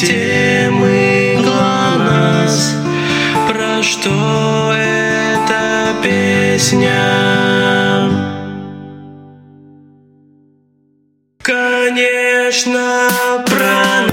системы ГЛОНАСС. Про что эта песня? Конечно, про